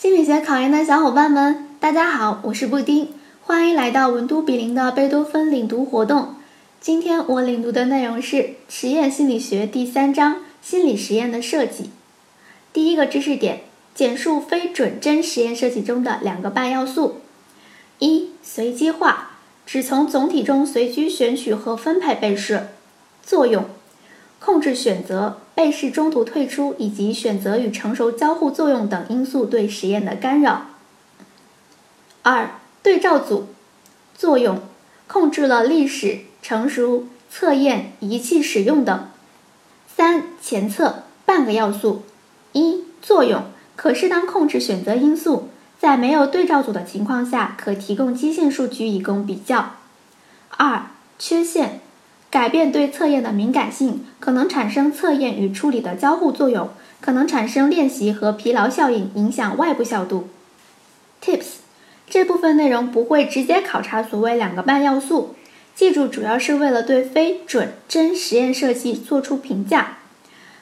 心理学考研的小伙伴们，大家好，我是布丁，欢迎来到文都比邻的贝多芬领读活动。今天我领读的内容是实验心理学第三章心理实验的设计。第一个知识点：简述非准真实验设计中的两个半要素。一、随机化，只从总体中随机选取和分配被试。作用：控制选择。被试中途退出以及选择与成熟交互作用等因素对实验的干扰。二、对照组作用控制了历史、成熟、测验、仪器使用等。三、前测半个要素：一、作用可适当控制选择因素，在没有对照组的情况下，可提供基线数据以供比较。二、缺陷。改变对测验的敏感性，可能产生测验与处理的交互作用，可能产生练习和疲劳效应，影响外部效度。Tips，这部分内容不会直接考察所谓两个半要素，记住主要是为了对非准真实验设计做出评价。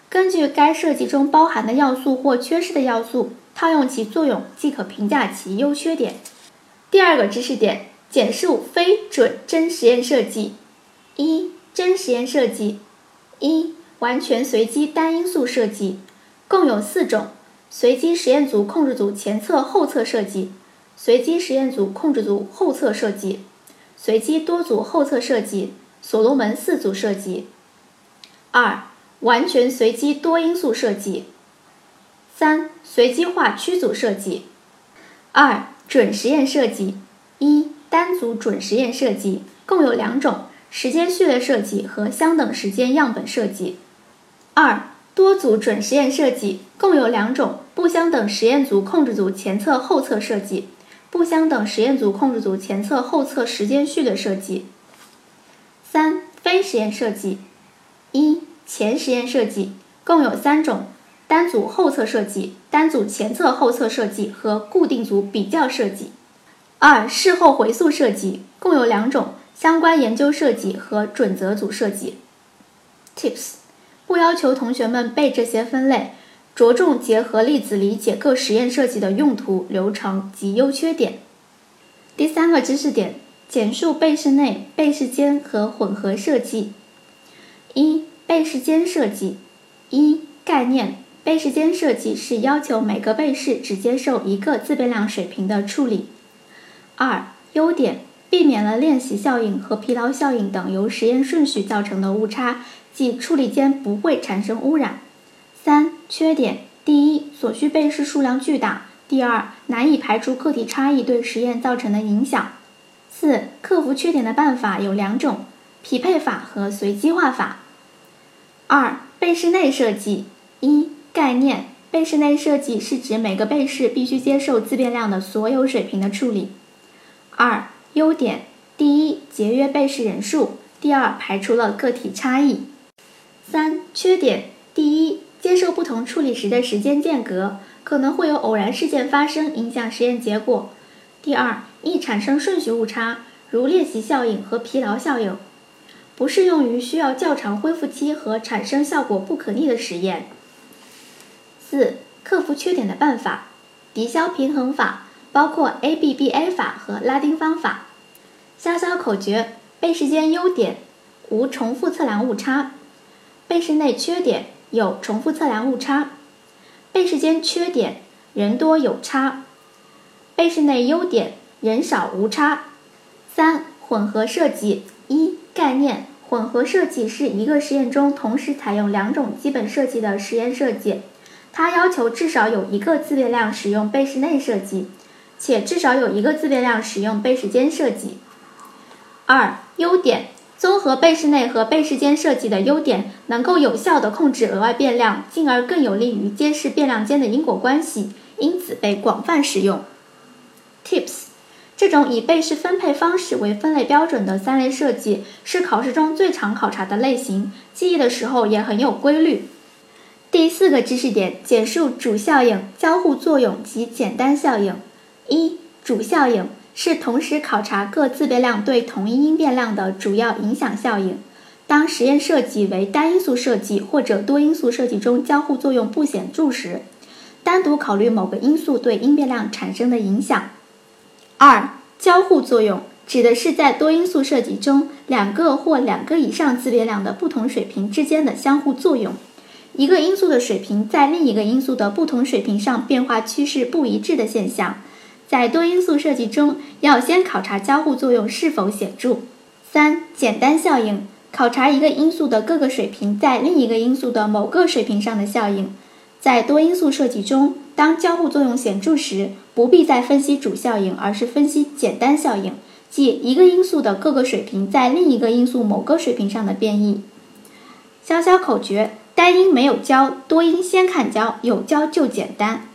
根据该设计中包含的要素或缺失的要素，套用其作用，即可评价其优缺点。第二个知识点：简述非准真实验设计。一真实验设计，一完全随机单因素设计，共有四种：随机实验组控制组前测后测设计，随机实验组控制组后测设计，随机多组后测设计，所罗门四组设计。二完全随机多因素设计。三随机化区组设计。二准实验设计，一单组准实验设计，共有两种。时间序列设计和相等时间样本设计。二、多组准实验设计共有两种：不相等实验组控制组前测后测设计，不相等实验组控制组前测后测时间序列设计。三、非实验设计。一、前实验设计共有三种：单组后测设计、单组前测后测设计和固定组比较设计。二、事后回溯设计共有两种。相关研究设计和准则组设计。Tips：不要求同学们背这些分类，着重结合例子理解各实验设计的用途、流程及优缺点。第三个知识点：简述被试内、被试间和混合设计。一、被试间设计。一、概念：被试间设计是要求每个被试只接受一个自变量水平的处理。二、优点。避免了练习效应和疲劳效应等由实验顺序造成的误差，即处理间不会产生污染。三、缺点：第一，所需被试数量巨大；第二，难以排除个体差异对实验造成的影响。四、克服缺点的办法有两种：匹配法和随机化法。二、被试内设计。一、概念：被试内设计是指每个被试必须接受自变量的所有水平的处理。二。优点：第一，节约被试人数；第二，排除了个体差异。三、缺点：第一，接受不同处理时的时间间隔可能会有偶然事件发生，影响实验结果；第二，易产生顺序误差，如练习效应和疲劳效应，不适用于需要较长恢复期和产生效果不可逆的实验。四、克服缺点的办法：抵消平衡法，包括 ABBA 法和拉丁方法。消消口诀：背时间优点无重复测量误差，被试内缺点有重复测量误差，背时间缺点人多有差，背室内优点人少无差。三、混合设计。一概念：混合设计是一个实验中同时采用两种基本设计的实验设计，它要求至少有一个自变量使用背室内设计，且至少有一个自变量使用被试间设计。二、优点：综合被试内和被试间设计的优点，能够有效地控制额外变量，进而更有利于揭示变量间的因果关系，因此被广泛使用。Tips：这种以被试分配方式为分类标准的三类设计，是考试中最常考察的类型，记忆的时候也很有规律。第四个知识点：简述主效应、交互作用及简单效应。一、主效应。是同时考察各自变量对同一因变量的主要影响效应。当实验设计为单因素设计或者多因素设计中交互作用不显著时，单独考虑某个因素对因变量产生的影响。二、交互作用指的是在多因素设计中，两个或两个以上自变量的不同水平之间的相互作用。一个因素的水平在另一个因素的不同水平上变化趋势不一致的现象。在多因素设计中，要先考察交互作用是否显著。三、简单效应考察一个因素的各个水平在另一个因素的某个水平上的效应。在多因素设计中，当交互作用显著时，不必再分析主效应，而是分析简单效应，即一个因素的各个水平在另一个因素某个水平上的变异。小小口诀：单因没有交，多因先看交，有交就简单。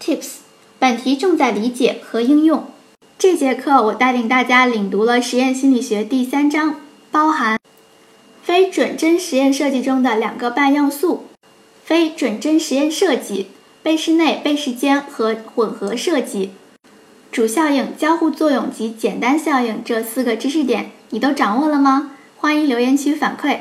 Tips：本题重在理解和应用。这节课我带领大家领读了实验心理学第三章，包含非准真实验设计中的两个半要素。非准真实验设计、被试内、被试间和混合设计、主效应、交互作用及简单效应这四个知识点，你都掌握了吗？欢迎留言区反馈。